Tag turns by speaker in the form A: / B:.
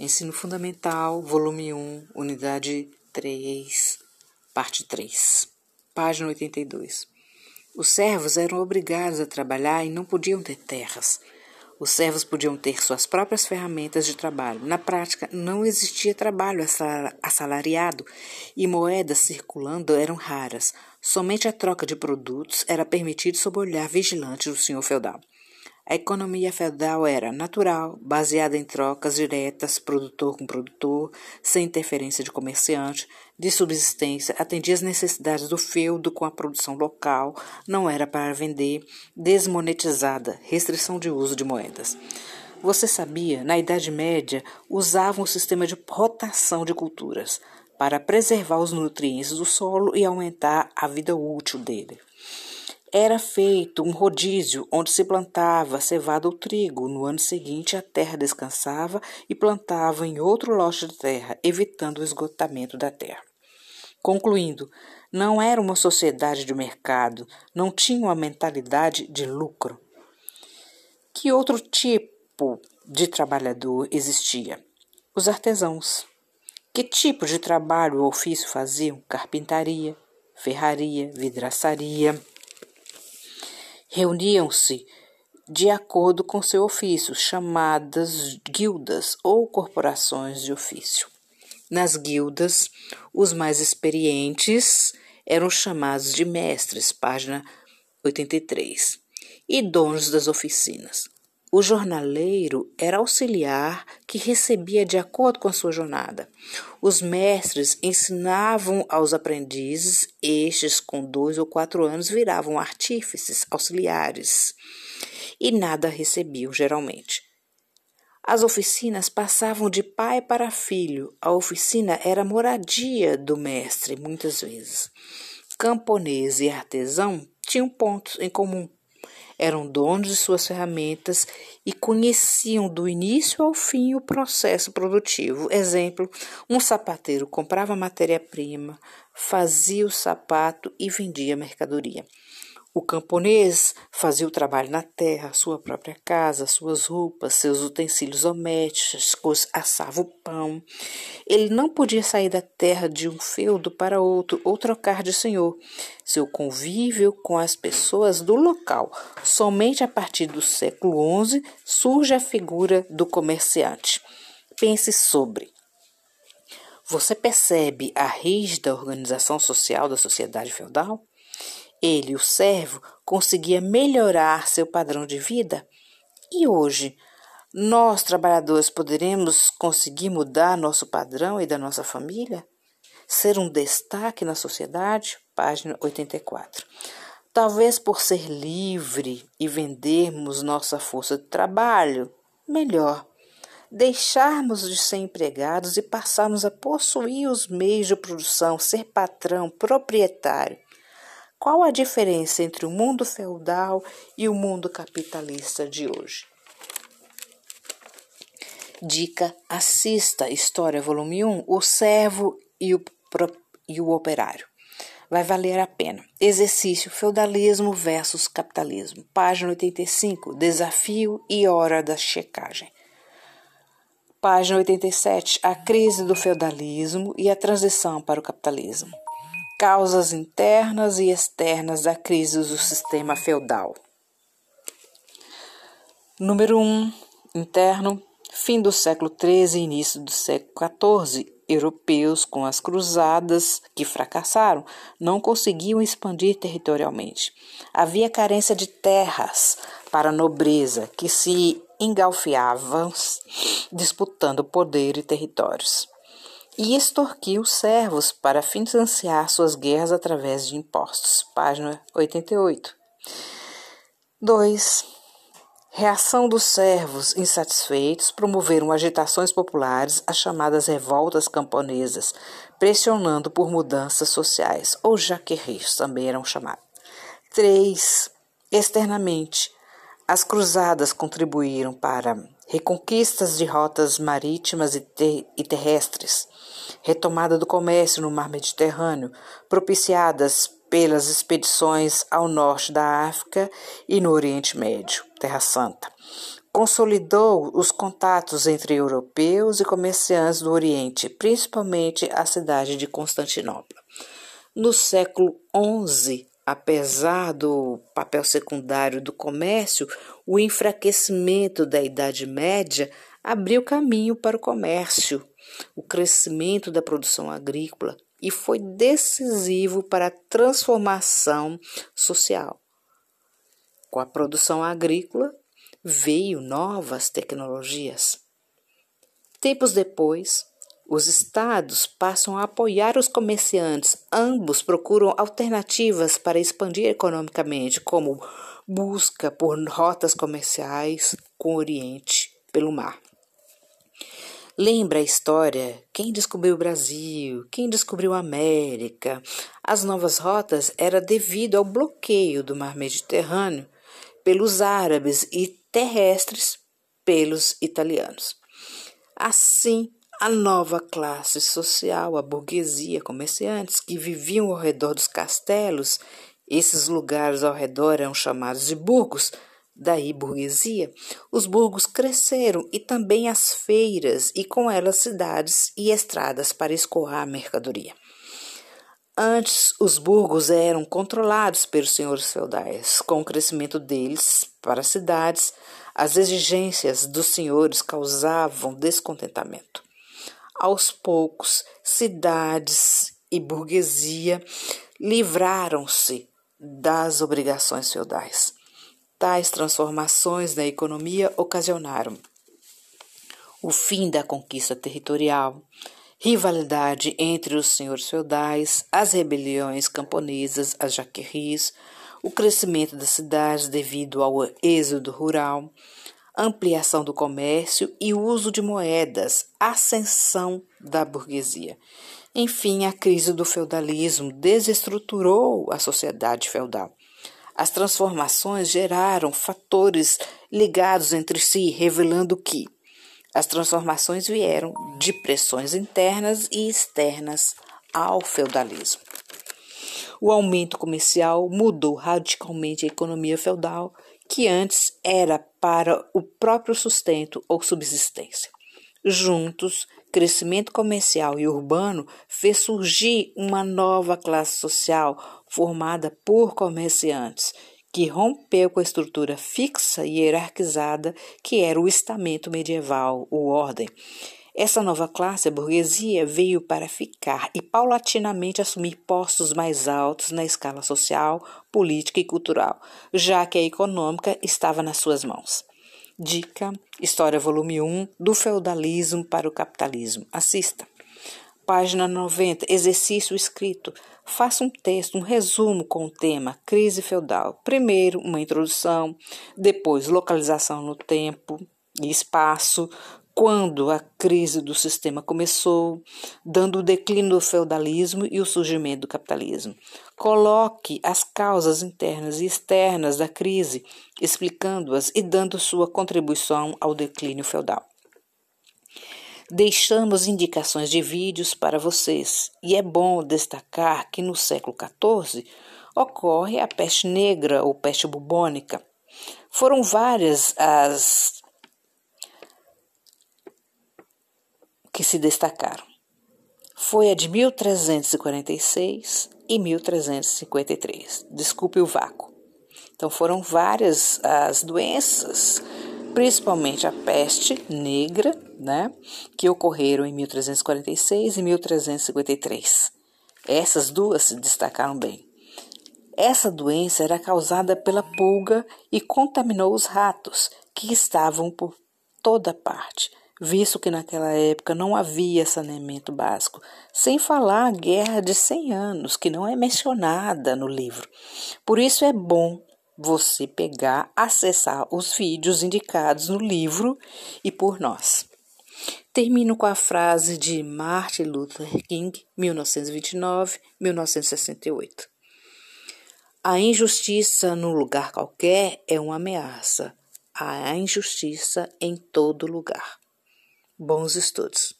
A: Ensino Fundamental, volume 1, unidade 3, parte 3, página 82. Os servos eram obrigados a trabalhar e não podiam ter terras. Os servos podiam ter suas próprias ferramentas de trabalho. Na prática, não existia trabalho assalariado e moedas circulando eram raras. Somente a troca de produtos era permitida sob o olhar vigilante do senhor feudal. A economia feudal era natural, baseada em trocas diretas, produtor com produtor, sem interferência de comerciante, de subsistência, atendia às necessidades do feudo com a produção local, não era para vender, desmonetizada, restrição de uso de moedas. Você sabia, na Idade Média, usavam o sistema de rotação de culturas para preservar os nutrientes do solo e aumentar a vida útil dele. Era feito um rodízio onde se plantava cevada ou trigo. No ano seguinte, a terra descansava e plantava em outro lote de terra, evitando o esgotamento da terra. Concluindo, não era uma sociedade de mercado, não tinha uma mentalidade de lucro. Que outro tipo de trabalhador existia? Os artesãos. Que tipo de trabalho ou ofício faziam? Carpintaria, ferraria, vidraçaria reuniam-se de acordo com seu ofício, chamadas guildas ou corporações de ofício. Nas guildas, os mais experientes eram chamados de mestres, página 83, e donos das oficinas. O jornaleiro era auxiliar que recebia de acordo com a sua jornada. Os mestres ensinavam aos aprendizes, estes com dois ou quatro anos viravam artífices, auxiliares, e nada recebiam geralmente. As oficinas passavam de pai para filho. A oficina era moradia do mestre, muitas vezes. Camponês e artesão tinham pontos em comum eram donos de suas ferramentas e conheciam do início ao fim o processo produtivo. Exemplo: um sapateiro comprava matéria-prima, fazia o sapato e vendia mercadoria. O camponês fazia o trabalho na terra, sua própria casa, suas roupas, seus utensílios domésticos, assava o pão. Ele não podia sair da terra de um feudo para outro ou trocar de senhor. Seu convívio com as pessoas do local. Somente a partir do século XI surge a figura do comerciante. Pense sobre. Você percebe a rígida organização social da sociedade feudal? Ele, o servo, conseguia melhorar seu padrão de vida? E hoje, nós, trabalhadores, poderemos conseguir mudar nosso padrão e da nossa família? Ser um destaque na sociedade? Página 84. Talvez por ser livre e vendermos nossa força de trabalho, melhor. Deixarmos de ser empregados e passarmos a possuir os meios de produção, ser patrão, proprietário. Qual a diferença entre o mundo feudal e o mundo capitalista de hoje? Dica: assista História Volume 1, O Servo e o, e o Operário. Vai valer a pena. Exercício: Feudalismo versus Capitalismo. Página 85. Desafio e hora da checagem. Página 87. A crise do feudalismo e a transição para o capitalismo causas internas e externas da crise do sistema feudal. Número 1. Um, interno. Fim do século XIII e início do século XIV. Europeus, com as cruzadas que fracassaram, não conseguiam expandir territorialmente. Havia carência de terras para a nobreza, que se engalfiavam disputando poder e territórios e extorquiu os servos para financiar suas guerras através de impostos. Página 88. 2. Reação dos servos insatisfeitos promoveram agitações populares, as chamadas revoltas camponesas, pressionando por mudanças sociais, ou jaquerris também eram chamados. 3. Externamente, as cruzadas contribuíram para reconquistas de rotas marítimas e, ter e terrestres, retomada do comércio no mar Mediterrâneo, propiciadas pelas expedições ao norte da África e no Oriente Médio, Terra Santa. consolidou os contatos entre europeus e comerciantes do Oriente, principalmente a cidade de Constantinopla. No século XI, apesar do papel secundário do comércio, o enfraquecimento da Idade Média abriu caminho para o comércio, o crescimento da produção agrícola e foi decisivo para a transformação social. Com a produção agrícola veio novas tecnologias. Tempos depois, os estados passam a apoiar os comerciantes. Ambos procuram alternativas para expandir economicamente, como busca por rotas comerciais com o Oriente pelo mar. Lembra a história? Quem descobriu o Brasil? Quem descobriu a América? As novas rotas era devido ao bloqueio do mar Mediterrâneo pelos árabes e terrestres pelos italianos. Assim, a nova classe social, a burguesia, comerciantes que viviam ao redor dos castelos, esses lugares ao redor eram chamados de burgos, daí burguesia, os burgos cresceram e também as feiras e com elas cidades e estradas para escoar a mercadoria. Antes, os burgos eram controlados pelos senhores feudais. Com o crescimento deles para as cidades, as exigências dos senhores causavam descontentamento. Aos poucos, cidades e burguesia livraram-se das obrigações feudais. Tais transformações na economia ocasionaram o fim da conquista territorial, rivalidade entre os senhores feudais, as rebeliões camponesas, as jaqueries, o crescimento das cidades devido ao êxodo rural, ampliação do comércio e uso de moedas, ascensão da burguesia. Enfim, a crise do feudalismo desestruturou a sociedade feudal. As transformações geraram fatores ligados entre si, revelando que as transformações vieram de pressões internas e externas ao feudalismo. O aumento comercial mudou radicalmente a economia feudal, que antes era para o próprio sustento ou subsistência. Juntos, crescimento comercial e urbano fez surgir uma nova classe social formada por comerciantes que rompeu com a estrutura fixa e hierarquizada que era o estamento medieval, o ordem. Essa nova classe, a burguesia, veio para ficar e paulatinamente assumir postos mais altos na escala social, política e cultural, já que a econômica estava nas suas mãos. Dica: História, volume 1, do feudalismo para o capitalismo. Assista. Página 90, exercício escrito. Faça um texto, um resumo com o tema crise feudal. Primeiro, uma introdução, depois, localização no tempo e espaço, quando a crise do sistema começou, dando o declínio do feudalismo e o surgimento do capitalismo. Coloque as causas internas e externas da crise, explicando-as e dando sua contribuição ao declínio feudal. Deixamos indicações de vídeos para vocês e é bom destacar que no século XIV ocorre a peste negra ou peste bubônica. Foram várias as que se destacaram. Foi a de 1346 e 1353. Desculpe o vácuo. Então foram várias as doenças principalmente a peste negra, né, que ocorreram em 1346 e 1353. Essas duas se destacaram bem. Essa doença era causada pela pulga e contaminou os ratos, que estavam por toda parte, visto que naquela época não havia saneamento básico, sem falar a guerra de 100 anos, que não é mencionada no livro. Por isso é bom você pegar, acessar os vídeos indicados no livro e por nós. Termino com a frase de Martin Luther King, 1929-1968. A injustiça num lugar qualquer é uma ameaça. A injustiça em todo lugar. Bons estudos.